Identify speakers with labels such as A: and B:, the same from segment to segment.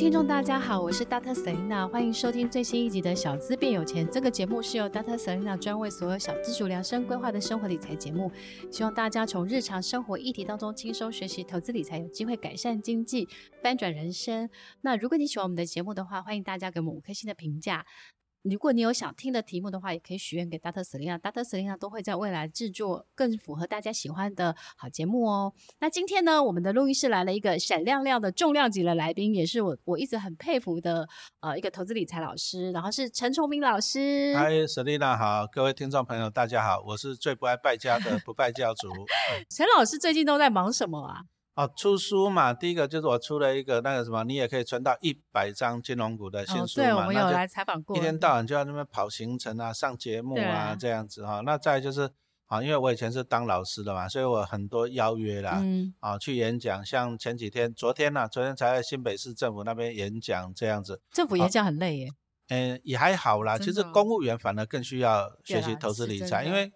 A: 听众大家好，我是 Dr. Selena，欢迎收听最新一集的《小资变有钱》。这个节目是由 Dr. Selena 专为所有小资主量身规划的生活理财节目，希望大家从日常生活议题当中轻松学习投资理财，有机会改善经济，翻转人生。那如果你喜欢我们的节目的话，欢迎大家给我们五颗星的评价。如果你有想听的题目的话，也可以许愿给 Dr. Selina，Dr. Selina 都会在未来制作更符合大家喜欢的好节目哦。那今天呢，我们的录音室来了一个闪亮亮的重量级的来宾，也是我我一直很佩服的呃一个投资理财老师，然后是陈崇明老师。
B: 嗨，Selina 好，各位听众朋友大家好，我是最不爱败家的不败教主。
A: 陈老师最近都在忙什么啊？
B: 哦，出书嘛，第一个就是我出了一个那个什么，你也可以存到一百张金融股的新书嘛。哦、
A: 对，我们有来采访过。
B: 一天到晚就在那边跑行程啊，上节目啊，这样子哈、哦。那再就是啊，因为我以前是当老师的嘛，所以我很多邀约啦，嗯，啊，去演讲，像前几天，昨天呢、啊，昨天才在新北市政府那边演讲，这样子。
A: 政府演讲很累耶。
B: 嗯、哦，也还好啦。其实公务员反而更需要学习投资理财，因为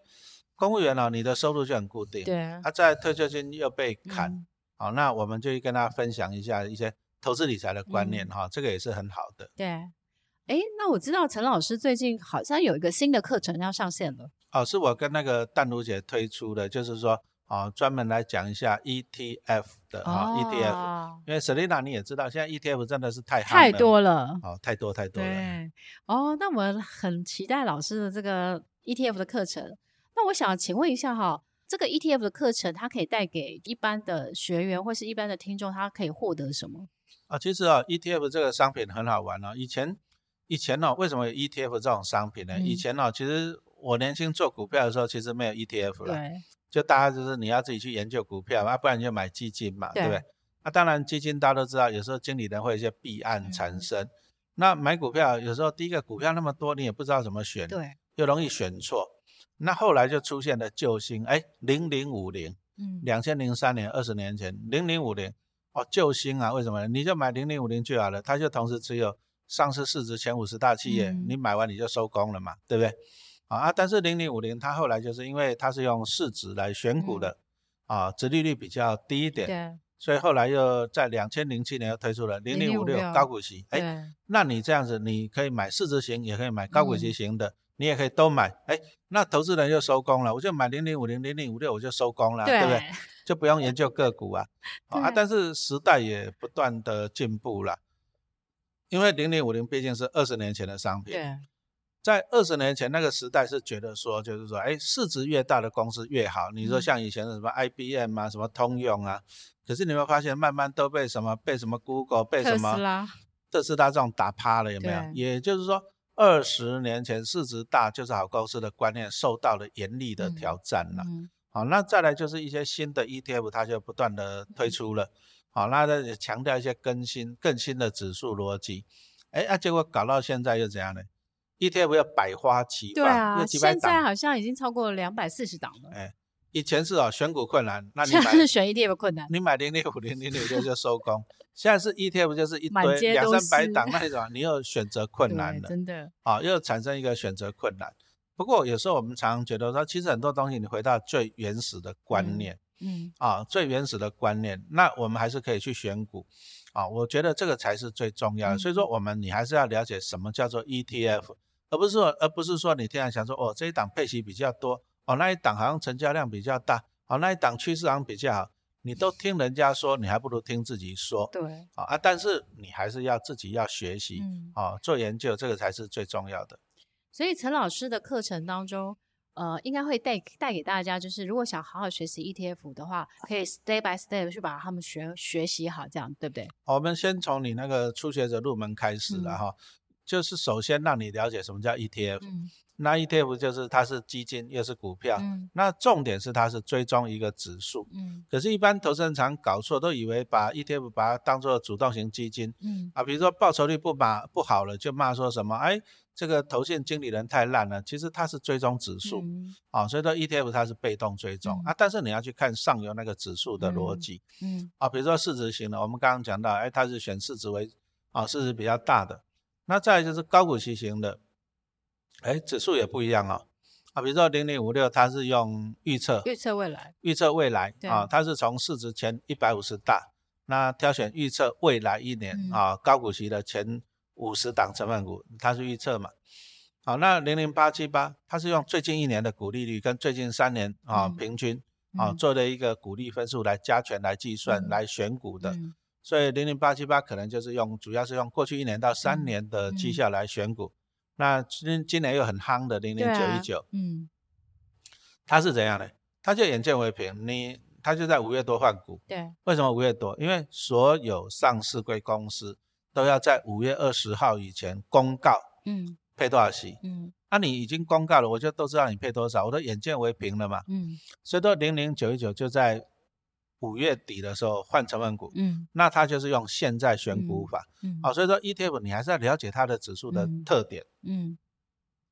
B: 公务员哦，你的收入就很固定，对，他在退休金又被砍。嗯好，那我们就跟大家分享一下一些投资理财的观念哈、嗯，这个也是很好的。
A: 对，哎，那我知道陈老师最近好像有一个新的课程要上线了。
B: 哦，是我跟那个淡如姐推出的，就是说，哦，专门来讲一下 ETF 的啊、，ETF。因为 Selina 你也知道，现在 ETF 真的是太
A: 太多了，
B: 哦，太多太多了。
A: 对，哦，那我们很期待老师的这个 ETF 的课程。那我想请问一下哈。这个 ETF 的课程，它可以带给一般的学员或是一般的听众，他可以获得什么？
B: 啊，其实啊，ETF 这个商品很好玩哦。以前，以前呢，为什么有 ETF 这种商品呢？嗯、以前呢，其实我年轻做股票的时候，其实没有 ETF 了。就大家就是你要自己去研究股票，啊，不然你就买基金嘛，对，不对？那、啊、当然，基金大家都知道，有时候经理人会有一些弊案产生。嗯、那买股票有时候第一个股票那么多，你也不知道怎么选，对，又容易选错。那后来就出现了救星，哎，零零五零，嗯，两千零三年，二十年前，零零五零，哦，救星啊，为什么？你就买零零五零就好了，它就同时持有上市市值前五十大企业，嗯，你买完你就收工了嘛，对不对？啊，但是零零五零它后来就是因为它是用市值来选股的，嗯，啊，殖利率比较低一点，对，所以后来又在两千零七年又推出了零零五六高股息，哎，那你这样子你可以买市值型，也可以买高股息型的。嗯你也可以都买，哎，那投资人就收工了，我就买零零五零、零零五六，我就收工了，对，对不对？就不用研究个股啊，啊，但是时代也不断的进步了，因为零零五零毕竟是二十年前的商品，对，在二十年前那个时代是觉得说，就是说，哎，市值越大的公司越好。你说像以前的什么 IBM 啊，什么通用啊，可是你会发现慢慢都被什么被什么 Google 被什么特斯拉这种打趴了，有没有？也就是说。二十年前市值大就是好公司的观念受到了严厉的挑战了。嗯嗯、好，那再来就是一些新的 ETF，它就不断的推出了。好，那也强调一些更新、更新的指数逻辑。哎，啊，结果搞到现在又怎样呢？ETF 要百花齐放，对啊，
A: 现在好像已经超过两百四十档了。哎。
B: 以前是哦，选股困难，那你买
A: 是选 ETF 困难，
B: 你买零零五零零零六就收工。现在是 ETF 就是一堆两三百档那种，你又选择困难了，真的啊，又产生一个选择困难。不过有时候我们常常觉得说，其实很多东西你回到最原始的观念，嗯，嗯啊，最原始的观念，那我们还是可以去选股啊。我觉得这个才是最重要的。嗯、所以说，我们你还是要了解什么叫做 ETF，而不是说，而不是说你天天想说哦，这一档配息比较多。哦，那一档好像成交量比较大，哦，那一档趋势好像比较好，你都听人家说，你还不如听自己说。对，啊，但是你还是要自己要学习，嗯，哦，做研究，这个才是最重要的。
A: 所以陈老师的课程当中，呃，应该会带带给大家，就是如果想好好学习 ETF 的话，可以 step by step 去把他们学学习好，这样对不对？
B: 我们先从你那个初学者入门开始了哈，嗯，就是首先让你了解什么叫 ETF。嗯。那 ETF 就是它是基金又是股票，嗯，那重点是它是追踪一个指数，嗯，可是，一般投资人常搞错，都以为把 ETF 把它当做主动型基金，嗯，啊，比如说报酬率不把不好了，就骂说什么，哎，这个投信经理人太烂了，其实它是追踪指数，嗯，啊，所以说 ETF 它是被动追踪，嗯，啊，但是你要去看上游那个指数的逻辑，啊，比如说市值型的，我们刚刚讲到，哎，它是选市值为，啊，市值比较大的，那再来就是高股息型的。哎，指数也不一样哦，啊，比如说零零五六，它是用预测，
A: 预测未来，
B: 预测未来啊，它是从市值前一百五十大，那挑选预测未来一年、嗯、啊高股息的前五十档成分股，它是预测嘛。好，那零零八七八，它是用最近一年的股利率跟最近三年啊、嗯、平均啊做的一个股利分数来加权来计算、嗯、来选股的，嗯、所以零零八七八可能就是用主要是用过去一年到三年的绩效来选股。嗯嗯、那今今年又很夯的零零九一九，嗯，它是怎样的？它就眼见为凭，你它就在五月多换股，对，为什么五月多？因为所有上市贵公司都要在五月二十号以前公告，嗯。配多少息？嗯，那、啊、你已经公告了，我就都知道你配多少，我都眼见为凭了嘛。嗯，所以说零零九一九就在五月底的时候换成分股。嗯，那它就是用现在选股法。嗯，好、嗯哦，所以说 ETF 你还是要了解它的指数的特点。嗯，
A: 嗯，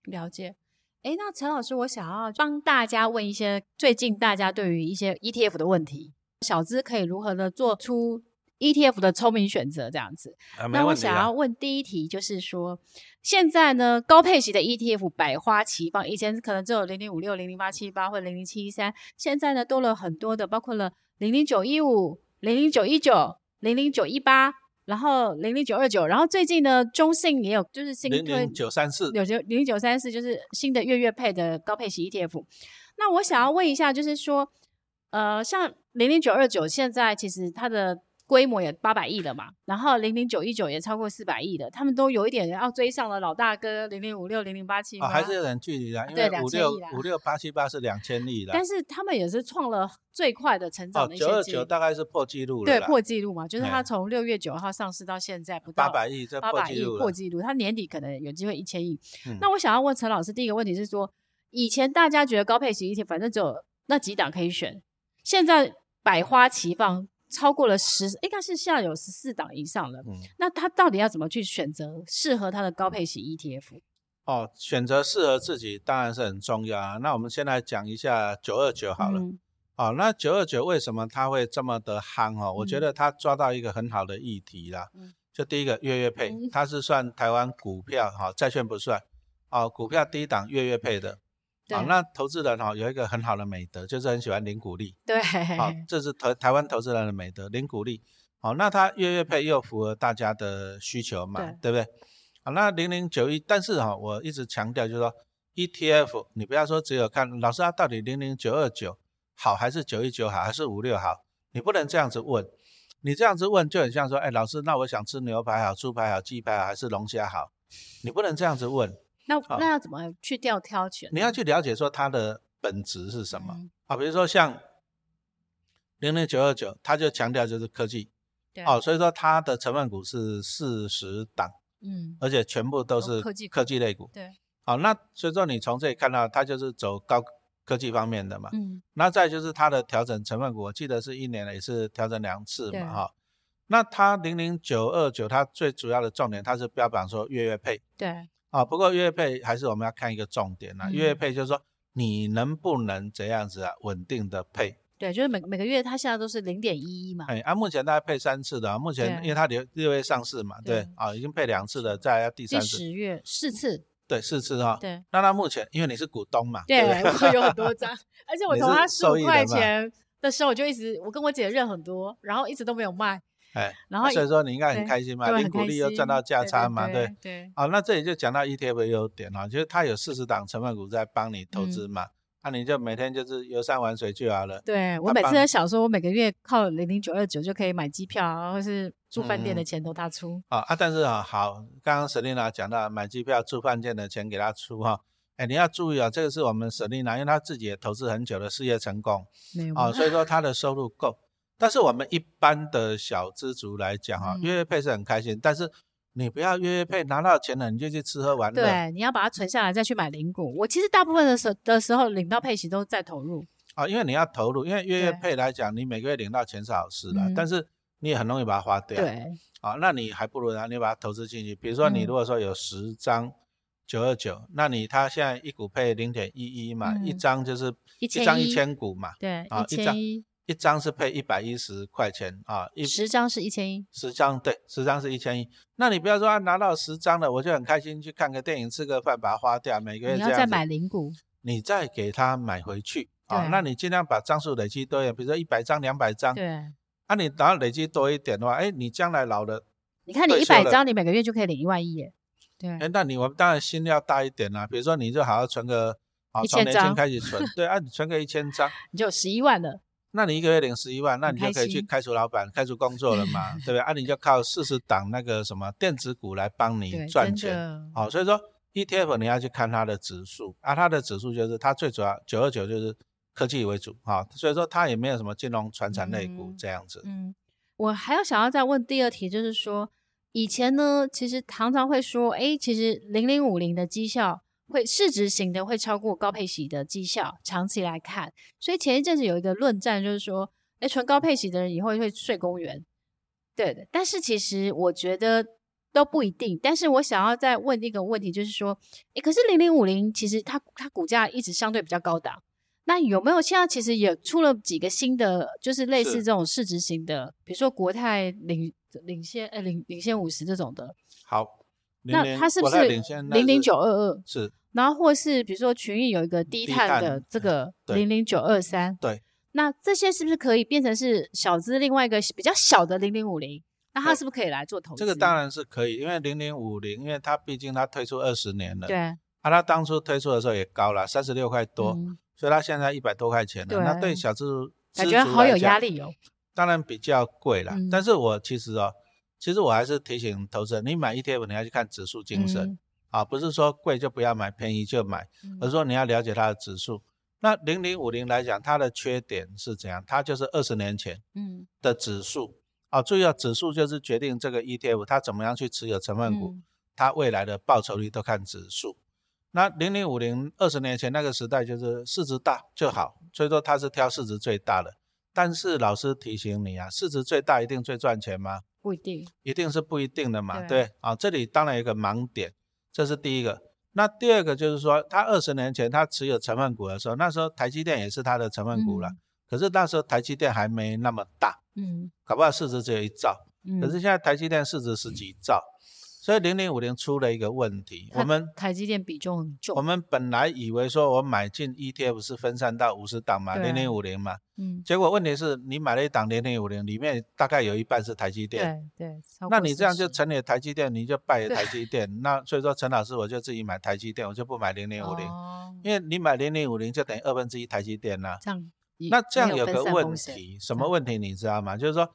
A: 了解。哎，那陈老师，我想要帮大家问一些最近大家对于一些 ETF 的问题，小资可以如何的做出 ETF 的聪明选择这样子。那我想要问第一题就是说。现在呢，高配型的 ETF 百花齐放，以前可能只有零零五六、零零八七八或零零七一三，现在呢多了很多的，包括了零零九一五、零零九一九、零零九一八，然后零零九二九，然后最近呢中信也有，就是新推零零九三四，有零零九三四就是新的月月配的高配型 ETF。那我想要问一下，就是说，呃，像零零九二九现在其实它的。规模也八百亿了嘛，然后零零九一九也超过四百亿的，他们都有一点要追上了老大哥零零五六零零八七八，
B: 还是有点距离的，因为五六五六八七八是两千亿的，
A: 但是他们也是创了最快的成长的。
B: 九二九大概是破纪录了，
A: 对，破纪录嘛，就是他从六月九号上市到现在不到
B: 八百亿，这
A: 八百亿破纪录，他年底可能有机会一千亿。嗯、那我想要问陈老师，第一个问题是说，以前大家觉得高配型一天反正只有那几档可以选，现在百花齐放。超过了十，应该是现在有十四档以上了。嗯，那他到底要怎么去选择适合他的高配型 ETF？
B: 哦，选择适合自己当然是很重要啊。那我们先来讲一下九二九好了。嗯、哦，那九二九为什么它会这么的夯哦？嗯、我觉得它抓到一个很好的议题啦。嗯，就第一个月月配，嗯、它是算台湾股票哈，债券不算。哦，股票第一档月月配的。好那投资人哈、哦、有一个很好的美德，就是很喜欢领股利。对，好、哦，这是台台湾投资人的美德，领股利。好、哦，那它月月配又符合大家的需求嘛，对，对不对？好，那零零九一，但是哈、哦，我一直强调就是说，ETF 你不要说只有看老师他到底零零九二九好还是九一九好还是五六好，你不能这样子问，你这样子问就很像说，哎，老师，那我想吃牛排好、猪排好、鸡排好还是龙虾好？你不能这样子问。
A: 那那要怎么去调挑选？
B: 你要去了解说它的本质是什么啊？比如说像零零九二九，它就强调就是科技，对，哦，所以说它的成分股是四十档，嗯，而且全部都是科技科技类股，对，好，那所以说你从这里看到它就是走高科技方面的嘛，嗯，那再就是它的调整成分股，我记得是一年也是调整两次嘛，哈，那它零零九二九它最主要的重点，它是标榜说月月配，对。啊，不过月配还是我们要看一个重点呐、啊。嗯、月配就是说你能不能这样子啊，稳定的配？对，就是每每个月它现在都是零点一一嘛。哎，啊，目前大概配三次的、啊，目前因为它六六月上市嘛，对，对啊，已经配两次了，再要第三次。
A: 十月四次。对，
B: 四次哈。对。那它目前因为你是股东嘛，
A: 对，对我有很多 张，而且我从它十五块钱的时候我就一直，我跟我姐认很多，然后一直都没有卖。哎，然后所以说你应该很开心嘛，领股利又赚到价差嘛，对对。好，那这里就讲到 ETF 的优点啊，就是它有四十档成分股在帮你投资嘛，那你就每天就是游山玩水就好了。对，我每次在想说，我每个月靠零零九二九就可以买机票，或是住饭店的钱都他出。啊啊，但是啊，好，刚刚 Selina 讲到买机票、住饭店的钱给他出哈，哎，你要注意啊，这个是我们 Selina，因为她自己也投资很久的事业成功，没有啊，所以说 她的收入够。但是我们一般的小资族来讲哈，月月配是很开心，但是你不要月月配拿到钱了你就去吃喝玩乐。对，你要把它存下来再去买零股。我其实大部分的时的时候领到配息都在投入。啊，因为你要投入，因为月月配来讲，你每个月领到钱是好事的，但是你也很容易把它花掉。对。啊，那你还不如呢，你把它投资进去。比如说你如果说有十张九二九，那你它现在一股配零点一一嘛，一张就是一张一千股嘛。对，啊，一张。一张是配一百一十块钱啊，一十张是一千一，十张对，十张是一千一。那你不要说啊，拿到十张了，我就很开心去看个电影、吃个饭，把它花掉。每个月你要再买零股，你再给他买回去啊。那你尽量把张数累积多一点，比如说一百张、两百张。对。
B: 啊，你然后累积多一点的话，哎，你将来老了，
A: 你看你一百张，你每个月就可以领一万一耶。对，
B: 哎，那你我们当然心要大一点啦。比如说，你就好好存个，好从年轻开始存，对啊，你存个一千张，
A: 你就有十一万了。
B: 那你一个月领十一万，那你就可以去开除老板，开除工作了嘛，对不对？啊，你就靠四十档那个什么电子股来帮你赚钱。好，所以说 ETF 你要去看它的指数，啊，它的指数就是它最主要九二九就是科技为主，哈，所以说它也没有什么金融、传产类股这样子。
A: 嗯，嗯，我还要想要再问第二题，就是说以前呢，其实常常会说，哎，其实零零五零的绩效。会市值型的会超过高配息的绩效，长期来看，所以前一阵子有一个论战，就是说，诶，纯高配息的人以后会睡公园，对的。但是其实我觉得都不一定。但是我想要再问一个问题，就是说，哎，可是零零五零其实它它股价一直相对比较高档，那有没有现在其实也出了几个新的，就是类似这种市值型的，比如说国泰领领先呃领领先五十这种的？
B: 好，
A: 那它是不是零零九二二？
B: 是。
A: 然后或是比如说群益有一个低碳的这个零零九二三，
B: 对，
A: 那这些是不是可以变成是小资另外一个比较小的零零五零？那它是不是可以来做投资？
B: 这个当然是可以，因为零零五零，因为它毕竟它推出二十年了，
A: 对，啊，
B: 它当初推出的时候也高了三十六块多，嗯，所以它现在一百多块钱了。对，那对小资
A: 感觉好有压力哦。
B: 当然比较贵了，嗯，但是我其实哦，其实我还是提醒投资人，你买 ETF 你要去看指数精神。嗯啊，不是说贵就不要买，便宜就买，而是说你要了解它的指数。那零零五零来讲，它的缺点是怎样？它就是二十年前嗯的指数。啊，注意啊，指数就是决定这个 ETF 它怎么样去持有成分股，它未来的报酬率都看指数。那零零五零二十年前那个时代就是市值大就好，所以说它是挑市值最大的。但是老师提醒你啊，市值最大一定最赚钱吗？
A: 不一定，
B: 一定是不一定的嘛。对啊，这里当然有一个盲点。这是第一个，那第二个就是说，他二十年前他持有成分股的时候，那时候台积电也是他的成分股了，嗯、可是那时候台积电还没那么大，嗯，搞不好市值只有一兆，嗯、可是现在台积电市值十几兆。所以零零五零出了一个问题，我们
A: 台积电比重很重。
B: 我们本来以为说我买进 ETF 是分散到五十档嘛，零零五零嘛，嗯，结果问题是你买了一档零零五零，里面大概有一半是台积电，
A: 对对。
B: 那你这样就成了台积电，你就败了台积电。那所以说陈老师我就自己买台积电，我就不买零零五零，因为你买零零五零就等于二分之一台积电了。这样，那这样有个问题，什么问题你知道吗？就是说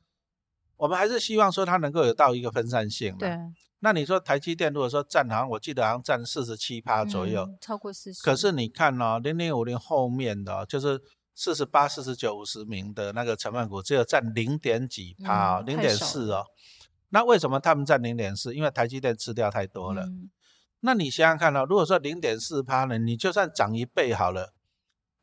B: 我们还是希望说它能够有到一个分散性嘛。对。那你说台积电如果说占好像我记得好像占四十七趴左右，
A: 嗯，超过四十。
B: 可是你看哦，零零五零后面的，就是四十八、四十九、五十名的那个成分股，只有占零点几趴，哦零点四哦。那为什么他们占零点四？因为台积电吃掉太多了。嗯、那你想想看哦，如果说零点四趴呢，你就算涨一倍好了，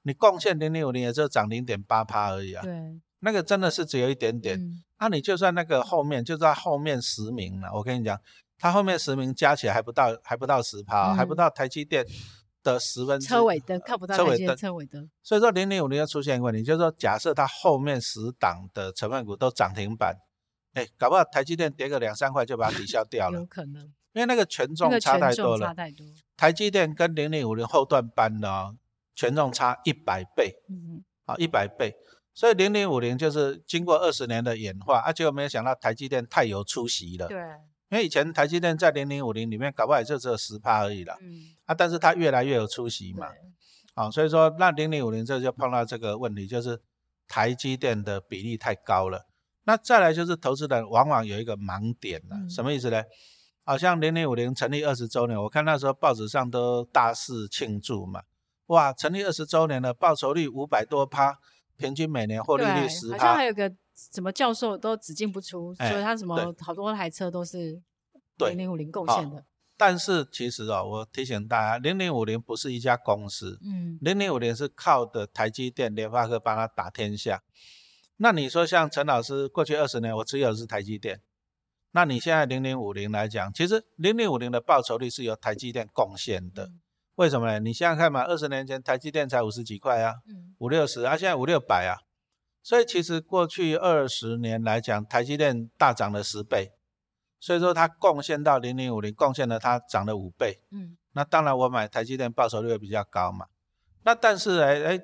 B: 你贡献零零五零也只有涨零点八趴而已啊。对，那个真的是只有一点点。那、你就算那个后面，就在后面十名了，我跟你讲。它后面十名加起来还不到，还不到十趴，嗯，还不到台积电的十分之。
A: 车尾灯看不到车尾灯车尾灯。
B: 所以说零零五零又出现一个问题，就是说假设它后面十档的成分股都涨停板，哎，搞不好台积电跌个两三块就把它抵消掉了。
A: 有可能。
B: 因为那个权重差太多了。差太多。台积电跟零零五零后段班的权重差一百倍。嗯。好，一百倍。所以零零五零就是经过二十年的演化，啊，结果没有想到台积电太有出息了。对。因为以前台积电在零零五零里面搞不好也就只有十趴而已了，嗯，啊，但是它越来越有出息嘛，啊，所以说那零零五零这就碰到这个问题，就是台积电的比例太高了。那再来就是投资人往往有一个盲点了，嗯，什么意思呢？好像零零五零成立二十周年，我看那时候报纸上都大肆庆祝嘛，哇，成立二十周年了，报酬率五百多趴，平均每年获利率
A: 好像还有个。什么教授都只进不出，所以他什么好多台车都是零零五零贡献的。哦。
B: 但是其实哦，我提醒大家，零零五零不是一家公司，嗯，零零五零是靠的台积电、联发科帮他打天下。那你说像陈老师过去二十年我持有的是台积电，那你现在零零五零来讲，其实零零五零的报酬率是由台积电贡献的。嗯。为什么呢？你想想看嘛，二十年前台积电才五十几块啊，嗯，五六十，啊，现在五六百啊。所以其实过去二十年来讲，台积电大涨了十倍，所以说它贡献到零零五零，贡献了它涨了五倍。嗯，那当然我买台积电报酬率会比较高嘛。那但是哎哎，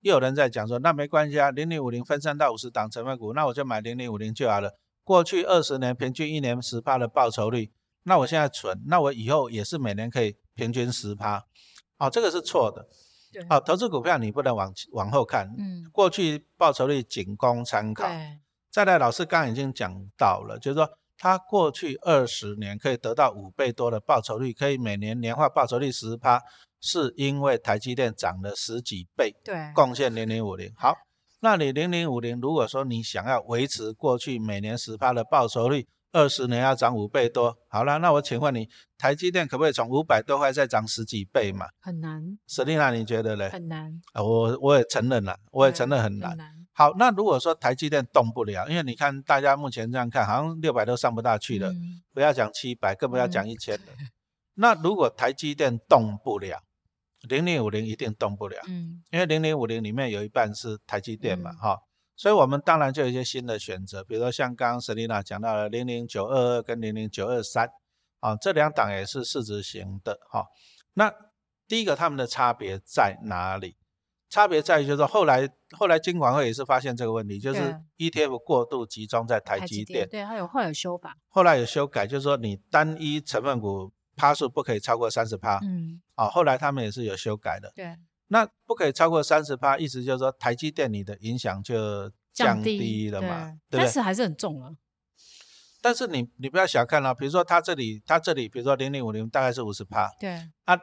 B: 又有人在讲说，那没关系啊，零零五零分散到五十档成分股，那我就买零零五零就好了。过去二十年平均一年十趴的报酬率，那我现在存，那我以后也是每年可以平均十趴。哦，这个是错的。对。哦，投资股票你不能往往后看。嗯。过去报酬率仅供参考。对。再来，老师刚刚已经讲到了，就是说他过去二十年可以得到五倍多的报酬率，可以每年年化报酬率十趴，是因为台积电涨了十几倍。对。贡献零零五零。好。那你零零五零，如果说你想要维持过去每年十趴的报酬率，二十年要涨五倍多，好了，那我请问你，台积电可不可以从五百多块再涨十几倍嘛？
A: 很难。
B: Selina，你觉得呢？
A: 很难。
B: 啊，我我也承认了，我也承认很难。很难。好，那如果说台积电动不了，因为你看大家目前这样看，好像六百都上不大去了，嗯、不要讲七百，更不要讲一千了。嗯、那如果台积电动不了？零零五零一定动不了，嗯，因为零零五零里面有一半是台积电嘛，哈、嗯，所以我们当然就有一些新的选择，比如说像刚刚 Selina 讲到的零零九二二跟零零九二三，啊，这两档也是市值型的，哈。那第一个他们的差别在哪里？差别在于就是说后来后来金管会也是发现这个问题，就是 ETF 过度集中在台积电，
A: 对，它有后来有修法，
B: 后来有修改，就是说你单一成分股。趴数不可以超过三十趴，嗯，啊，后来他们也是有修改的，对，那不可以超过三十趴，意思就是说台积电你的影响就降低了嘛，对，对对，
A: 但是还是很重啊。
B: 但是你你不要小看啊，比如说它这里它这里，比如说零零五零大概是五十趴，对，啊，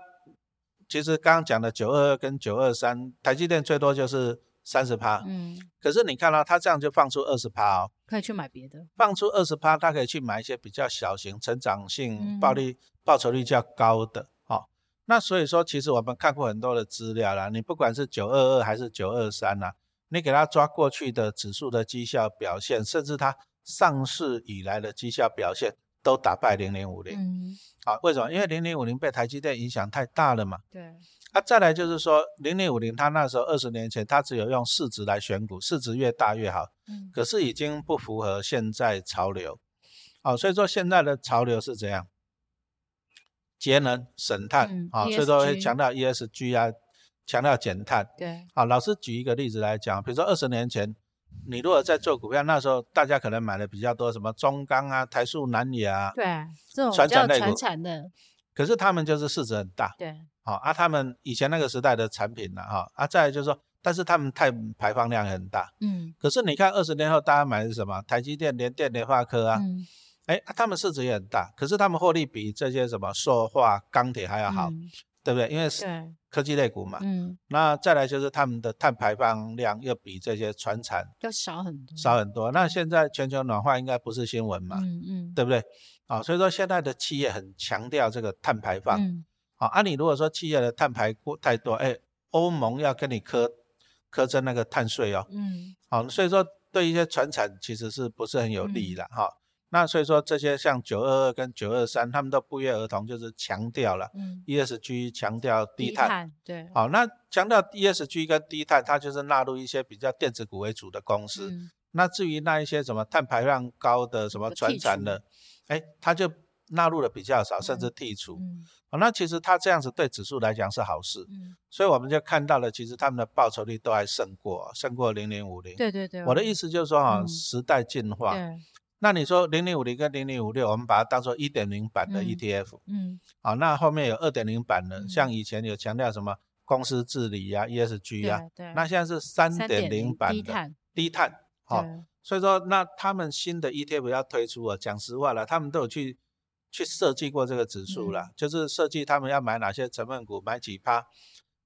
B: 其实刚刚讲的九二二跟九二三，台积电最多就是。三十趴，嗯，可是你看到它这样就放出二十趴哦，
A: 可以去买别的，
B: 放出二十趴，它可以去买一些比较小型、成长性、暴利、报酬率较高的，好，那所以说，其实我们看过很多的资料啦，你不管是九二二还是九二三呐，你给它抓过去的指数的绩效表现，甚至它上市以来的绩效表现，都打败零零五零，嗯，好，为什么？因为零零五零被台积电影响太大了嘛，对。啊，再来就是说，零零五零，它那时候二十年前，它只有用市值来选股，市值越大越好。嗯。可是已经不符合现在潮流，哦，所以说现在的潮流是怎样？节能省碳，啊、嗯哦，所以说会强调 ESG 啊，强调减碳。对。好，老师举一个例子来讲，比如说二十年前，你如果在做股票，那时候大家可能买的比较多，什么中钢啊、台塑、南亚啊，
A: 对，这种传产。传产的。
B: 可是他们就是市值很大。对。好啊，他们以前那个时代的产品呢，哈啊，再来就是说，但是他们碳排放量很大，嗯，可是你看二十年后大家买的是什么？台积电、联电、联发科啊，嗯，哎、欸，他们市值也很大，可是他们获利比这些什么塑化、钢铁还要好，嗯、对不对？因为是科技类股嘛，嗯，那再来就是他们的碳排放量又比这些船产
A: 要少很多，
B: 少很多。那现在全球暖化应该不是新闻嘛，嗯嗯，对不对？啊，所以说现在的企业很强调这个碳排放。嗯好，啊，你如果说企业的碳排过太多，哎，欧盟要跟你磕磕征那个碳税哦。嗯。好，所以说对一些船产其实是不是很有利的哈、嗯？那所以说这些像九二二跟九二三，他们都不约而同就是强调了 ESG，强调低碳。低碳。对。好，那强调 ESG 跟低碳，它就是纳入一些比较电子股为主的公司。嗯、那至于那一些什么碳排放高的什么传产的，哎，它就纳入的比较少，甚至剔除。嗯嗯哦，那其实它这样子对指数来讲是好事，嗯，所以我们就看到了，其实他们的报酬率都还胜过胜过零零五零。对对对。我的意思就是说哈、时代进化。对。那你说零零五零跟零零五六，我们把它当做一点零版的 ETF。嗯。好、嗯哦，那后面有二点零版的、嗯，像以前有强调什么公司治理呀、啊、ESG 呀、啊，对，对。那现在是三点零版的低碳。低碳。好、哦，所以说那他们新的 ETF 要推出啊，讲实话了，他们都有去。去设计过这个指数了、嗯，就是设计他们要买哪些成分股，买几趴，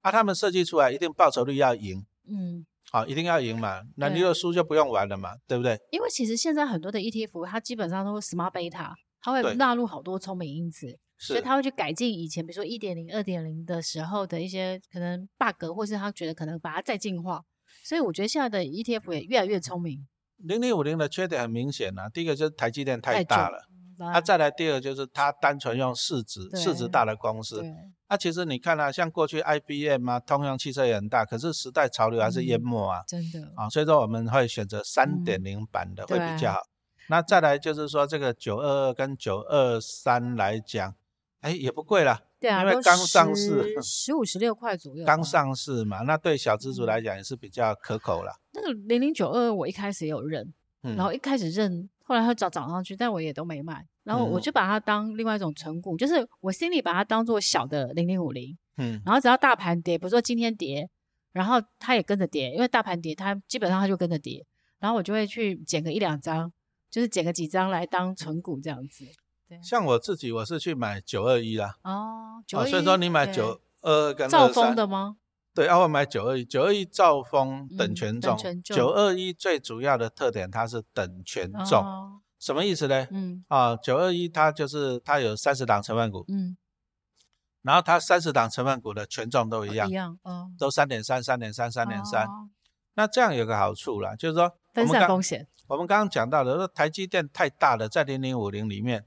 B: 啊，他们设计出来一定报酬率要赢，嗯，好、啊，一定要赢嘛，那你有输就不用玩了嘛，对不对？
A: 因为其实现在很多的 ETF 它基本上都是 smart beta，它会纳入好多聪明因子，所以它会去改进以前比如说一点零、二点零的时候的一些可能 bug，或是他觉得可能把它再进化，所以我觉得现在的 ETF 也越来越聪明。
B: 零零五零的缺点很明显啊，第一个就是台积电太大了。那、啊、再来第二个就是它单纯用市值，市值大的公司。那、啊、其实你看啊，像过去 IBM 啊，通用汽车也很大，可是时代潮流还是淹没啊。嗯、真的啊，所以说我们会选择三点零版的会比较好。那再来就是说这个九二二跟九二三来讲，哎也不贵了，
A: 对啊，
B: 因为刚上市，
A: 十五十六块左右，
B: 刚上市嘛，那对小资族来讲也是比较可口了。
A: 那个零零九二，我一开始也有认，然后一开始认，后来它涨涨上去，但我也都没买，然后我就把它当另外一种存股，就是我心里把它当做小的零零五零，嗯，然后只要大盘跌，比如说今天跌，然后它也跟着跌，因为大盘跌，它基本上它就跟着跌，然后我就会去捡个一两张，就是捡个几张来当存股这样子。对，
B: 像我自己，我是去买九二一啦。
A: 哦，
B: 九二一，所以说你买九二跟
A: 兆丰的吗？
B: 对，啊，我买九二一，九二一兆丰等权重。九二一最主要的特点，它是等权重，哦、什么意思呢？嗯，啊，九二一它就是它有三十档成分股，嗯，然后它三十档成分股的权重都一样，一样，哦，都三点三，三点三，三点三。那这样有个好处啦，就是说
A: 分散风险。
B: 我们刚刚讲到的，说台积电太大了，在零零五零里面。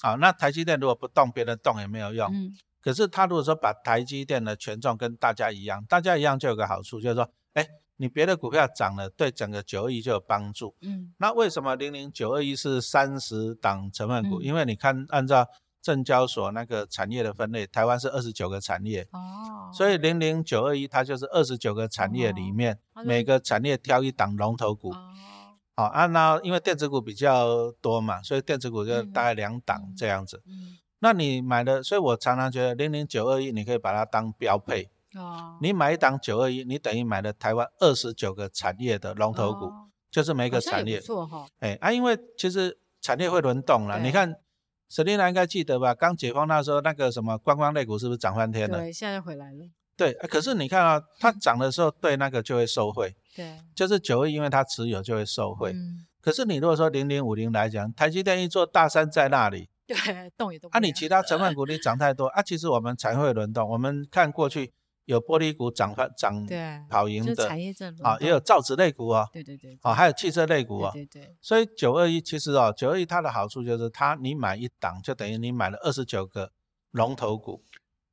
B: 好，那台积电如果不动，别人动也没有用。嗯。可是他如果说把台积电的权重跟大家一样，大家一样就有个好处，就是说，哎，你别的股票涨了，对整个九二一就有帮助。嗯。那为什么零零九二一是三十档成分股？嗯。因为你看，按照证交所那个产业的分类，台湾是二十九个产业。哦。所以零零九二一它就是二十九个产业里面，哦，每个产业挑一档龙头股。哦。好，啊，那因为电子股比较多嘛，所以电子股就大概两档这样子。嗯。嗯，那你买的，所以我常常觉得零零九二一你可以把它当标配。哦。你买一档九二一，你等于买了台湾二十九个产业的龙头股，哦、就是每个产业。错哈。哎啊，因为其实产业会轮动了。你看，Selina 应该记得吧？刚解封那时候，那个什么观光类股是不是涨翻天了？
A: 对，现在又回来了。
B: 对，可是你看啊，它涨的时候，对那个就会受惠。对，就是九二一，因为它持有就会受惠。嗯，可是你如果说零零五零来讲，台积电一座大山在那里，
A: 对，动也动。
B: 啊，你其他成分股你涨太多啊，其实我们才会轮动。我们看过去有玻璃股涨翻涨，跑赢的产业啊，也有造纸类股哦，对对对，啊，还有汽车类股哦，对对。所以九二一其实哦，九二一它的好处就是它你买一档就等于你买了二十九个龙头股。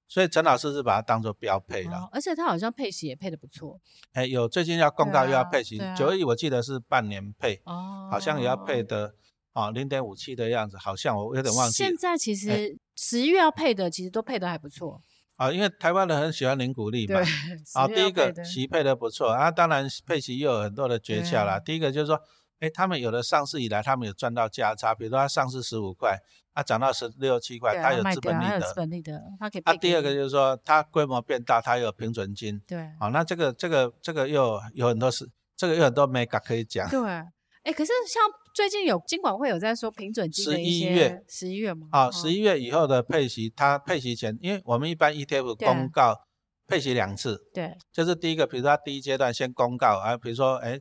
B: 所以陈老师是把它当做标配的，
A: 哦，而且它好像配息也配的不错。
B: 哎，有最近要公告又要配息，九二一我记得是半年配，哦，好像也要配的啊，零点五七的样子，好像我有点忘记。
A: 现在其实十一月要配的，其实都配的还不错。
B: 啊，因为台湾人很喜欢零股利嘛，啊，第一个息配的不错啊，当然配息又有很多的诀窍啦。第一个就是说。哎，他们有的上市以来，他们有赚到价差，比如说它上市十五块，它涨到十六七块，它有资本利得。资本利得，它可以。啊，第二个就是说，它规模变大，它有平准金。对。好，那这个这个这个又有很多是，这个有很多眉角可以讲。对。
A: 哎，可是像最近有金管会有在说平准金的一些。十一月。十一月吗？
B: 啊，十一月以后的配息，它配息前，因为我们一般 ETF 公告配息两次。对。就是第一个，比如说它第一阶段先公告啊，比如说哎。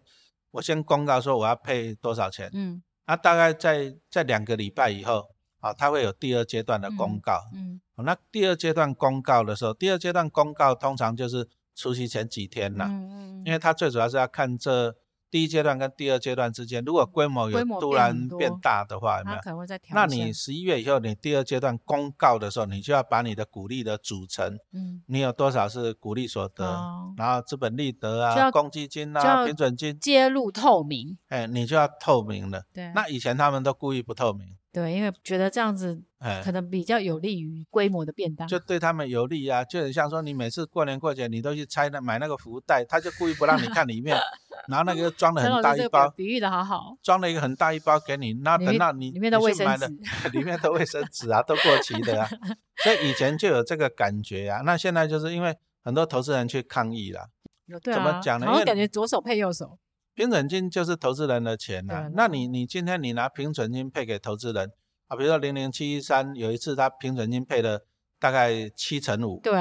B: 我先公告说我要配多少钱，嗯，那、啊、大概在在两个礼拜以后，啊，它会有第二阶段的公告，嗯，嗯，那第二阶段公告的时候，第二阶段公告通常就是除夕前几天了，嗯嗯，因为它最主要是要看这。第一阶段跟第二阶段之间，如果规模有突然变大的话，有没有？可能会再调。那你十一月以后，你第二阶段公告的时候，你就要把你的股利的组成，嗯，你有多少是股利所得，哦、然后资本利得啊，公积金啊，平准金，
A: 揭露透明，
B: 哎，你就要透明了。对，那以前他们都故意不透明。
A: 对，因为觉得这样子，可能比较有利于规模的变大，
B: 就对他们有利啊。就很像说，你每次过年过节，你都去拆那买那个福袋，他就故意不让你看里面，然后那个装了很大一包，
A: 比喻的好好，
B: 装了一个很大一包给你，那等到你
A: 里面的卫生纸，
B: 里面的卫生纸啊都过期的啊，所以以前就有这个感觉啊。那现在就是因为很多投资人去抗议了，
A: 怎么讲呢？因为感觉左手配右手。
B: 平准金就是投资人的钱呐、啊，那你你今天你拿平准金配给投资人啊，比如说零零七一三有一次他平准金配了大概七成五，对，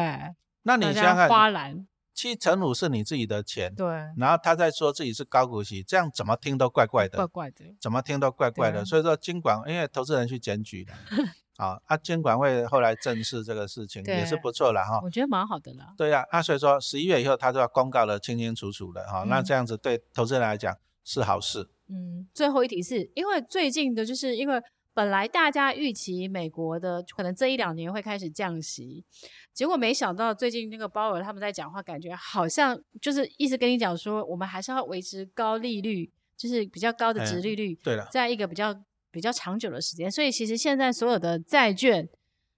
B: 那你想想看，花篮七成五是你自己的钱，对，然后他在说自己是高股息，这样怎么听都怪怪的，怪怪的，怎么听都怪怪的，所以说尽管因为投资人去检举的。好，啊，监管会后来正视这个事情也是不错了哈。我
A: 觉得蛮好的啦。
B: 对呀、啊，所以说十一月以后他就要公告的清清楚楚的哈，嗯、那这样子对投资人来讲是好事。
A: 嗯，最后一题是因为最近的就是因为本来大家预期美国的可能这一两年会开始降息，结果没想到最近那个鲍尔他们在讲话，感觉好像就是意思跟你讲说，我们还是要维持高利率，就是比较高的值利率。对了，在一个比较。比较长久的时间，所以其实现在所有的债券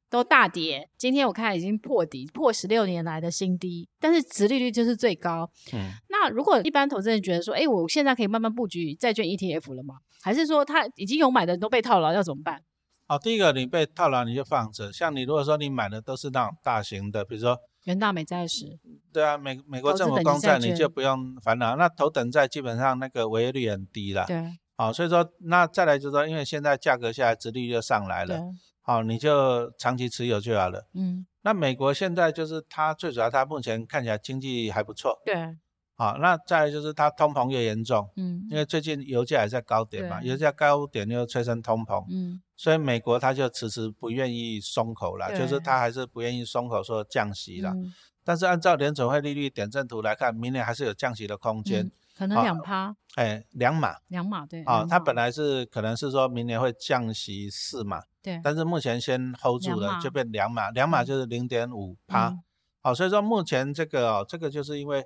A: 都大跌。今天我看已经破底，破十六年来的新低，但是殖利率就是最高。嗯，那如果一般投资人觉得说，哎，我现在可以慢慢布局债券 ETF 了吗？还是说他已经有买的人都被套牢，要怎么办？
B: 哦，第一个你被套牢你就放着。像你如果说你买的都是那种大型的，比如说
A: 元大美债十，
B: 对啊，美美国政府公债你就不用烦恼。那头等债基本上那个违约率很低了。
A: 对。
B: 好，所以说那再来就是说，因为现在价格下来，殖利率就上来了。好，你就长期持有就好了。嗯。那美国现在就是它最主要，它目前看起来经济还不错。
A: 对。
B: 好，那再来就是它通膨越严重。嗯。因为最近油价也在高点嘛，油价高点又催生通膨。嗯。所以美国它就迟迟不愿意松口了，就是它还是不愿意松口说降息了。嗯。但是按照联准会利率点阵图来看，明年还是有降息的空间。
A: 可能两趴，
B: 哎，两码，
A: 两码对，
B: 啊，它本。来是可能是说明年会降息四码，
A: 对，
B: 但是目前先 hold 住了，就变两码，两码就是零点五趴，好，所以说目前这个哦，这个就是因为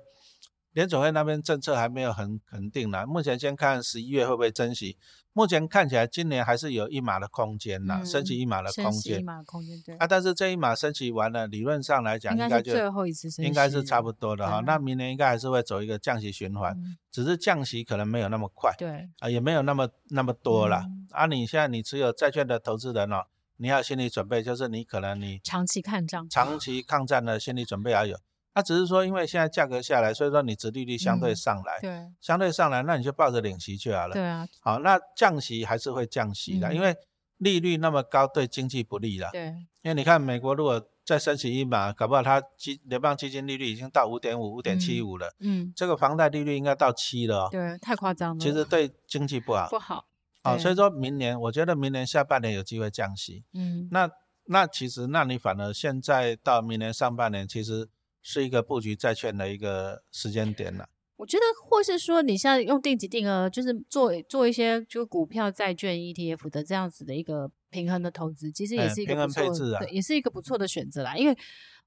B: 联准会那边政策还没有很肯定呢，目前先看十一月会不会增息。目前看起来，今年还是有一码的空间呐，升息一码的空间。
A: 一码空间，对。
B: 啊，但是这一码升息完了，理论上来讲，应该就
A: 最后一次升息，
B: 应该是差不多的哈。那明年应该还是会走一个降息循环，只是降息可能没有那么快，
A: 对。
B: 啊，也没有那么那么多了。啊，你现在你持有债券的投资人哦，你要心理准备，就是你可能你
A: 长期抗战，
B: 长期抗战的心理准备要有。它只是说，因为现在价格下来，所以说你殖利率相对上来，
A: 对，
B: 相对上来，那你就抱着领息就好了。
A: 对啊，
B: 好，那降息还是会降息的，因为利率那么高，对经济不利了。
A: 对，
B: 因为你看美国如果再升息一码，搞不好它基联邦基金利率已经到五点五、五点七五了。嗯，这个房贷利率应该到七了。
A: 对，太夸张了。
B: 其实对经济不好。
A: 不好。
B: 好，所以说明年，我觉得明年下半年有机会降息。嗯，那那其实，那你反而现在到明年上半年，其实。是一个布局债券的一个时间点了。
A: 我觉得，或是说，你现在用定级定额，就是做做一些就股票、债券、ETF 的这样子的一个平衡的投资，其实也是一个不错、嗯、平衡配置啊，对，也是一个不错的选择啦。因为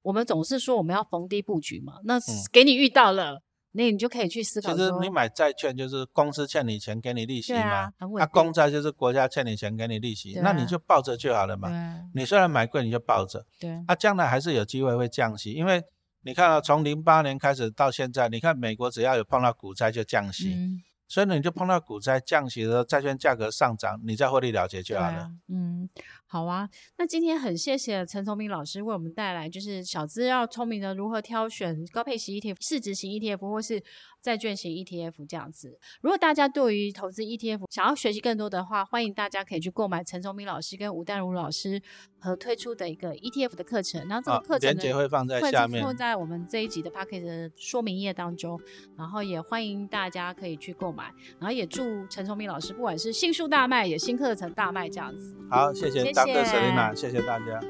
A: 我们总是说我们要逢低布局嘛，那给你遇到了，那、嗯、你就可以去思考。
B: 其实你买债券就是公司欠你钱给你利息嘛，那、啊、公债就是国家欠你钱给你利息，啊、那你就抱着就好了嘛。你虽然买贵，你就抱着。
A: 对，
B: 啊，将来还是有机会会降息，因为。你看啊，从零八年开始到现在，你看美国只要有碰到股灾就降息，嗯、所以呢，你就碰到股灾降息的时候，债券价格上涨，你再获利了结就好了。啊、
A: 嗯，好啊。那今天很谢谢陈聪明老师为我们带来，就是小资要聪明的如何挑选高配型 ETF、市值型 ETF 或是债券型 ETF 这样子。如果大家对于投资 ETF 想要学习更多的话，欢迎大家可以去购买陈聪明老师跟吴淡如老师和推出的一个 ETF 的课程。然后这个课程链接会放在下面，会放在我们这一集的 Podcast 的说明页当中。然后也欢迎大家可以去购买。然后也祝陈聪明老师不管是新书大卖，也新课程大卖这样子。
B: 好，谢谢大哥手里谢谢大家。